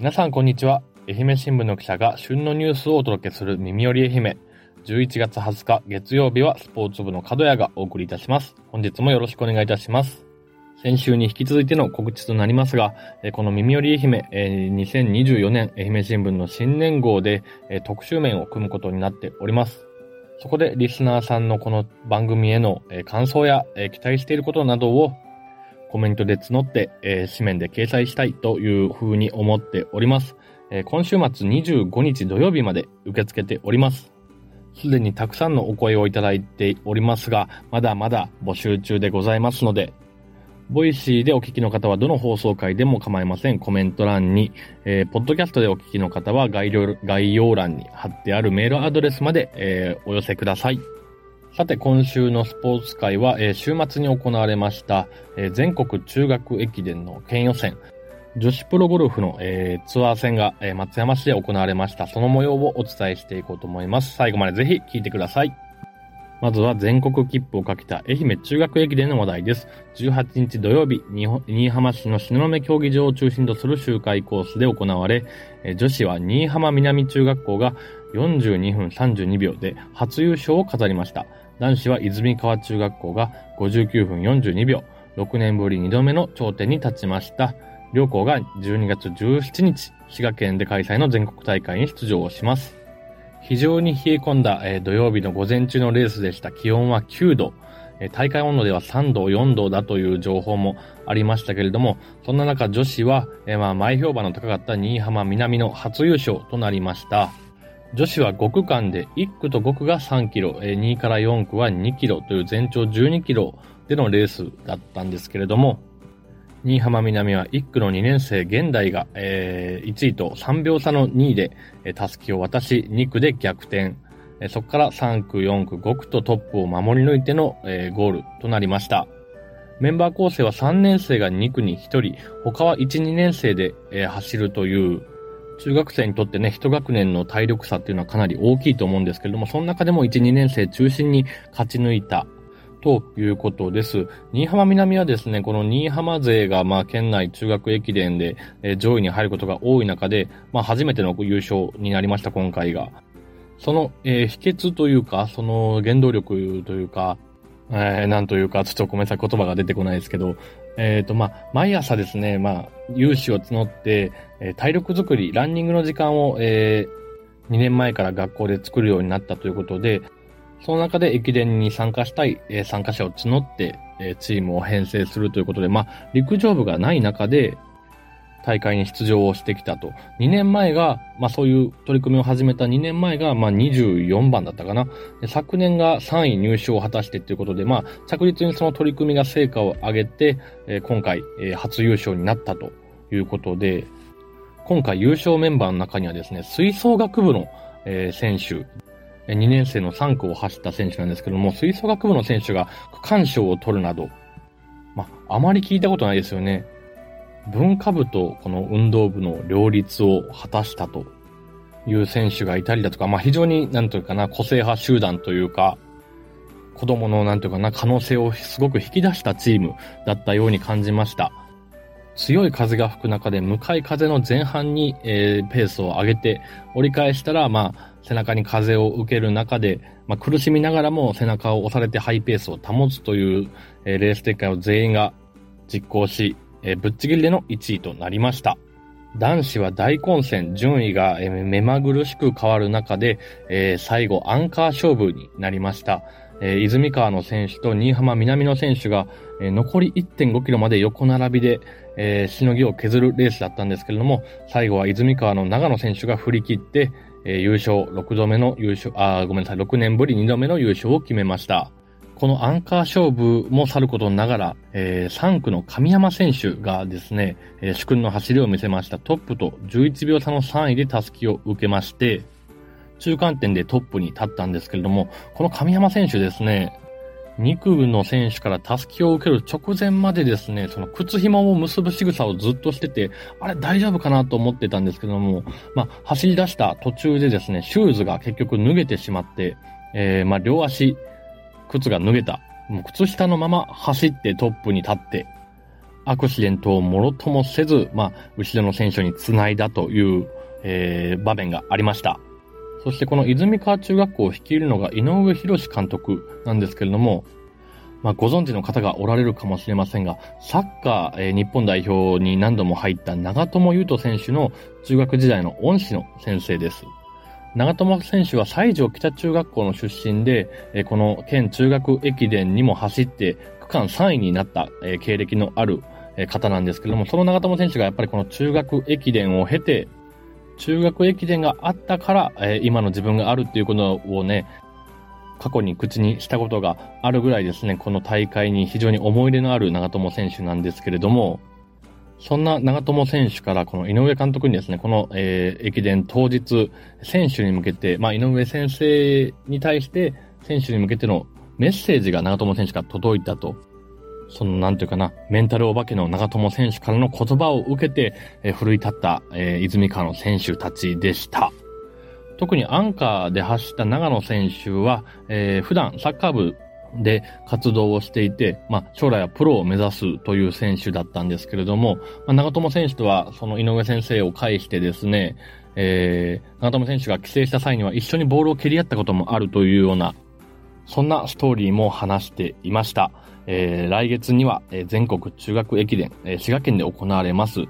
皆さんこんにちは。愛媛新聞の記者が旬のニュースをお届けする耳より愛媛。11月20日月曜日はスポーツ部の角谷がお送りいたします。本日もよろしくお願いいたします。先週に引き続いての告知となりますが、この耳より愛媛、2024年愛媛新聞の新年号で特集面を組むことになっております。そこでリスナーさんのこの番組への感想や期待していることなどをコメントで募って、えー、紙面で掲載したいというふうに思っております。えー、今週末25日土曜日まで受け付けております。すでにたくさんのお声をいただいておりますが、まだまだ募集中でございますので、 Voicy でお聞きの方はどの放送回でも構いません。コメント欄に、えー、ポッドキャストでお聞きの方は概要欄に貼ってあるメールアドレスまで、えー、お寄せください。さて、今週のスポーツ界は、え、週末に行われました、え、全国中学駅伝の県予選、女子プロゴルフの、え、ツアー戦が、え松山市で行われました。その模様をお伝えしていこうと思います。最後までぜひ聞いてください。まずは全国切符をかけた愛媛中学駅伝の話題です。18日土曜日、新居浜市の篠目競技場を中心とする周回コースで行われ、女子は新居浜南中学校が42分32秒で初優勝を飾りました。男子は泉川中学校が59分42秒、6年ぶり2度目の頂点に立ちました。両校が12月17日、滋賀県で開催の全国大会に出場します。非常に冷え込んだ、土曜日の午前中のレースでした。気温は9度。大会温度では3度、4度だという情報もありましたけれども、そんな中女子は、まあ前評判の高かった新居浜南の初優勝となりました。女子は5区間で1区と5区が3キロ、2から4区は2キロという全長12キロでのレースだったんですけれども、新居浜南は1区の2年生現代が、えー、1位と3秒差の2位で、えー、タスキを渡し、2区で逆転。そこから3区、4区、5区とトップを守り抜いての、えー、ゴールとなりました。メンバー構成は3年生が2区に1人、他は1、2年生で、えー、走るという中学生にとってね、一学年の体力差っていうのはかなり大きいと思うんですけれども、その中でも1、2年生中心に勝ち抜いたということです。新居浜南はですね、この新居浜勢が、まあ、県内中学駅伝で、上位に入ることが多い中で、まあ、初めての優勝になりました、今回が。その、えー、秘訣というか、その原動力というか、えー、なんというか、ちょっとごめんなさい、言葉が出てこないですけど、えっ、ー、と、まあ、毎朝ですね、まあ、有志を募って、えー、体力づくり、ランニングの時間を、えー、2年前から学校で作るようになったということで、その中で駅伝に参加したい、えー、参加者を募って、えー、チームを編成するということで、まあ、陸上部がない中で、大会に出場をしてきたと。2年前が、まあそういう取り組みを始めた2年前が、まあ24番だったかな。昨年が3位入賞を果たしてっていうことで、まあ着実にその取り組みが成果を上げて、えー、今回、えー、初優勝になったということで、今回優勝メンバーの中にはですね、吹奏楽部の、えー、選手、2年生の3区を走った選手なんですけども、吹奏楽部の選手が区間賞を取るなど、まあ、あまり聞いたことないですよね。文化部とこの運動部の両立を果たしたという選手がいたりだとか、まあ非常になんというかな、個性派集団というか、子供のなんというかな、可能性をすごく引き出したチームだったように感じました。強い風が吹く中で向かい風の前半に、えー、ペースを上げて折り返したら、まあ、背中に風を受ける中で、まあ、苦しみながらも背中を押されてハイペースを保つという、えー、レース展開を全員が実行し、えー、ぶっちぎりでの1位となりました。男子は大混戦、順位が、目まぐるしく変わる中で、えー、最後アンカー勝負になりました。えー、泉川の選手と新居浜南の選手が、えー、残り1.5キロまで横並びで、えー、しのぎを削るレースだったんですけれども、最後は泉川の長野選手が振り切って、えー、優勝、6度目の優勝、あ、ごめんなさい、6年ぶり2度目の優勝を決めました。このアンカー勝負もさることながら、えー、3区の神山選手がですね、えー、主君の走りを見せましたトップと11秒差の3位でタスキを受けまして、中間点でトップに立ったんですけれども、この神山選手ですね、2区の選手からタスキを受ける直前までですね、その靴紐を結ぶ仕草をずっとしてて、あれ大丈夫かなと思ってたんですけども、まあ、走り出した途中でですね、シューズが結局脱げてしまって、えー、まあ、両足、靴が脱げた。もう靴下のまま走ってトップに立って、アクシデントをもろともせず、まあ、後ろの選手に繋いだという、えー、場面がありました。そしてこの泉川中学校を率いるのが井上博監督なんですけれども、まあ、ご存知の方がおられるかもしれませんが、サッカー、えー、日本代表に何度も入った長友佑都選手の中学時代の恩師の先生です。長友選手は西条北中学校の出身で、えー、この県中学駅伝にも走って区間3位になった、えー、経歴のある、方なんですけれども、その長友選手がやっぱりこの中学駅伝を経て、中学駅伝があったから、え今の自分があるっていうことをね、過去に口にしたことがあるぐらいですね、この大会に非常に思い入れのある長友選手なんですけれども、そんな長友選手からこの井上監督にですね、この、えー、駅伝当日、選手に向けて、まあ、井上先生に対して選手に向けてのメッセージが長友選手から届いたと。その、なんていうかな、メンタルお化けの長友選手からの言葉を受けて、えー、奮い立った、えー、泉川の選手たちでした。特にアンカーで走った長野選手は、えー、普段サッカー部で活動をしていて、まあ、将来はプロを目指すという選手だったんですけれども、まあ、長友選手とはその井上先生を介してですね、えー、長友選手が帰省した際には一緒にボールを蹴り合ったこともあるというような、そんなストーリーも話していました。えー、来月には全国中学駅伝、滋賀県で行われます。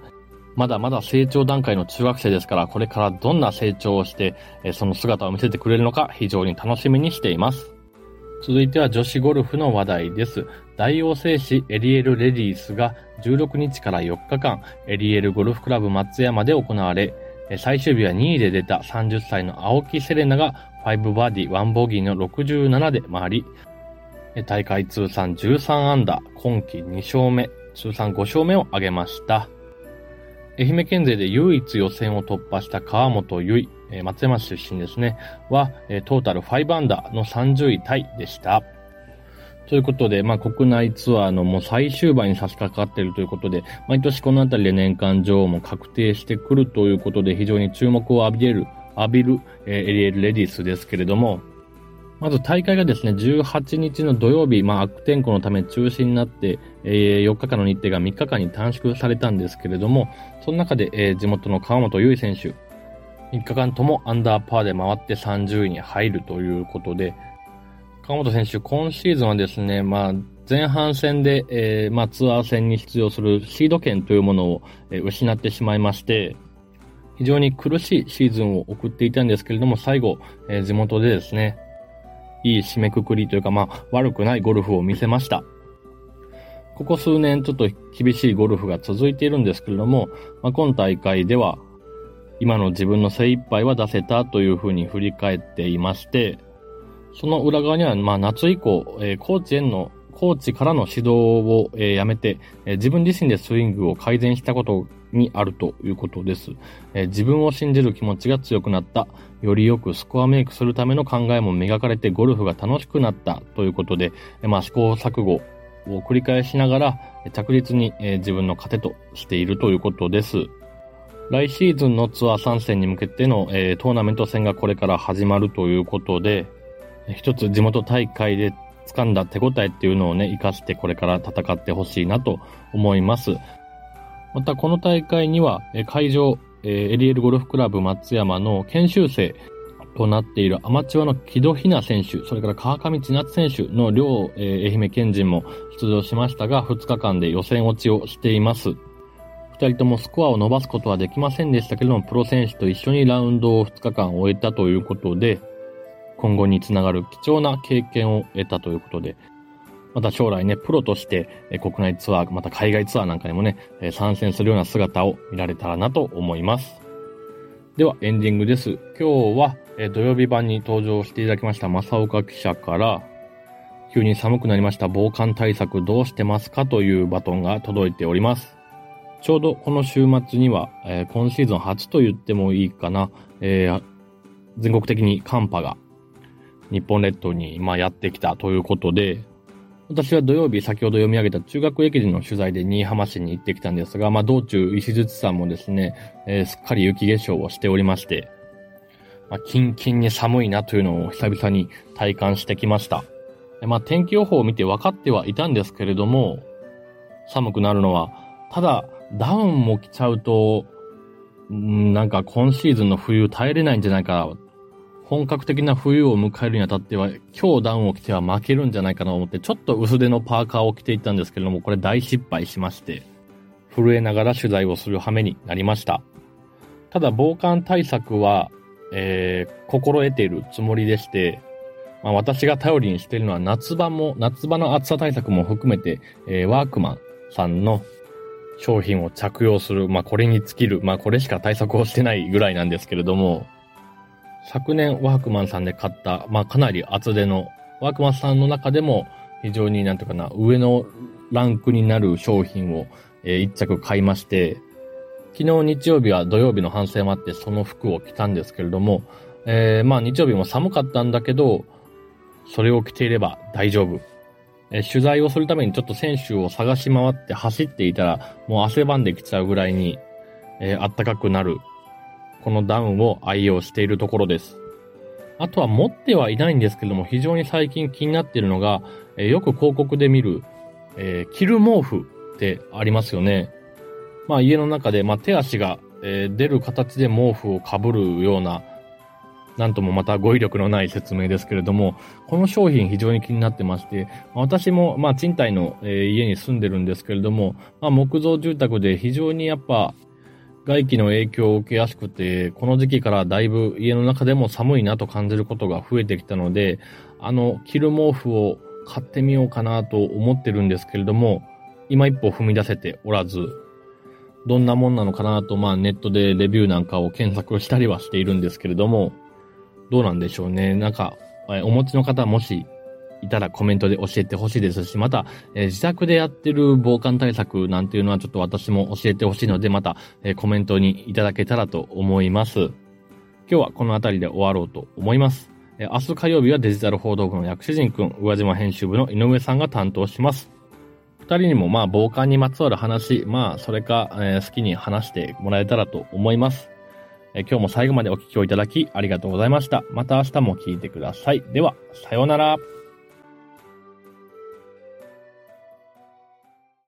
まだまだ成長段階の中学生ですから、これからどんな成長をして、その姿を見せてくれるのか非常に楽しみにしています。続いては女子ゴルフの話題です。大王製紙エリエルレディースが16日から4日間、エリエルゴルフクラブ松山で行われ、最終日は2位で出た30歳の青木セレナが5バーディー1ボギーの67で回り、大会通算13アンダー、今季2勝目、通算5勝目を挙げました。愛媛県勢で唯一予選を突破した川本由衣、松山市出身ですね、は、トータル5アンダーの30位タイでした。ということで、まあ、国内ツアーのもう最終盤に差し掛かっているということで、毎年このあたりで年間女王も確定してくるということで、非常に注目を浴びれる、浴びる、え、エリエル・レディスですけれども、まず大会がですね、18日の土曜日、まあ悪天候のため中止になって、えー、4日間の日程が3日間に短縮されたんですけれども、その中で、え、地元の川本優衣選手、3日間ともアンダーパーで回って30位に入るということで、川本選手、今シーズンはですね、まあ、前半戦で、えー、まあ、ツアー戦に出場するシード権というものを、えー、失ってしまいまして、非常に苦しいシーズンを送っていたんですけれども、最後、えー、地元でですね、いい締めくくりというか、まあ、悪くないゴルフを見せました。ここ数年ちょっと厳しいゴルフが続いているんですけれども、まあ、今大会では、今の自分の精一杯は出せたというふうに振り返っていまして、その裏側には、まあ、夏以降、えー、コーチへの、コーチからの指導を、え、やめて、え、自分自身でスイングを改善したことにあるということです。え、自分を信じる気持ちが強くなった。よりよくスコアメイクするための考えも磨かれてゴルフが楽しくなったということで、え、まあ、試行錯誤を繰り返しながら着実に、え、自分の糧としているということです。来シーズンのツアー参戦に向けての、え、トーナメント戦がこれから始まるということで、一つ地元大会で掴んだ手応えっていうのをね、活かしてこれから戦ってほしいなと思います。またこの大会には、会場、エリエルゴルフクラブ松山の研修生となっているアマチュアの木戸ひな選手、それから川上千夏選手の両、愛媛県人も出場しましたが、2日間で予選落ちをしています。2人ともスコアを伸ばすことはできませんでしたけれども、プロ選手と一緒にラウンドを2日間終えたということで、今後につながる貴重な経験を得たということで、また将来ね、プロとして、国内ツアー、また海外ツアーなんかにもね、参戦するような姿を見られたらなと思います。では、エンディングです。今日は、土曜日版に登場していただきました正岡記者から、急に寒くなりました防寒対策どうしてますか？というバトンが届いております。ちょうどこの週末には、えー、今シーズン初と言ってもいいかな、えー、全国的に寒波が日本列島に、まあ、やってきたということで、私は土曜日先ほど読み上げた中学駅伝の取材で新居浜市に行ってきたんですが、まあ道中石槌さんもですね、えー、すっかり雪化粧をしておりまして、まあ、キンキンに寒いなというのを久々に体感してきました。まあ天気予報を見て分かってはいたんですけれども、寒くなるのは。ただ、ダウンも着ちゃうと、なんか今シーズンの冬耐えれないんじゃないか本格的な冬を迎えるにあたっては、今日ダウンを着ては負けるんじゃないかなと思って、ちょっと薄手のパーカーを着ていったんですけれども、これ大失敗しまして、震えながら取材をする羽目になりました。ただ、防寒対策は、えー、心得ているつもりでして、まあ、私が頼りにしているのは夏場も、夏場の暑さ対策も含めて、えー、ワークマンさんの商品を着用する、まあ、これに尽きる、まあ、これしか対策をしてないぐらいなんですけれども、昨年ワークマンさんで買った、まあ、かなり厚手の、ワークマンさんの中でも非常になんていうかな、上のランクになる商品を、えー、一着買いまして、昨日日曜日は土曜日の反省もあってその服を着たんですけれども、えー、まあ日曜日も寒かったんだけど、それを着ていれば大丈夫。え取材をするためにちょっと選手を探し回って走っていたら、もう汗ばんできちゃうぐらいに、えー、暖かくなる、このダウンを愛用しているところです。あとは持ってはいないんですけども、非常に最近気になっているのが、え、よく広告で見る、えー、着る毛布ってありますよね。まあ家の中で、まあ手足が、えー、出る形で毛布をかぶるような、なんともまた語彙力のない説明ですけれども、この商品非常に気になってまして、私も、まあ、賃貸の、え、家に住んでるんですけれども、まあ、木造住宅で非常にやっぱ、外気の影響を受けやすくて、この時期からだいぶ家の中でも寒いなと感じることが増えてきたので、あの、着る毛布を買ってみようかなと思ってるんですけれども、今一歩踏み出せておらず、どんなもんなのかなと、まあネットでレビューなんかを検索したりはしているんですけれども、どうなんでしょうね。なんか、お持ちの方もしいたらコメントで教えてほしいですし、また、えー、自宅でやってる防寒対策なんていうのはちょっと私も教えてほしいので、また、えー、コメントにいただけたらと思います。今日はこの辺りで終わろうと思います。えー、明日火曜日はデジタル報道部の薬師陣くん、宇和島編集部の井上さんが担当します。二人にもまあ防寒にまつわる話、まあそれか、えー、好きに話してもらえたらと思います。え今日も最後までお聞きをいただきありがとうございました。また明日も聞いてください。では、さようなら。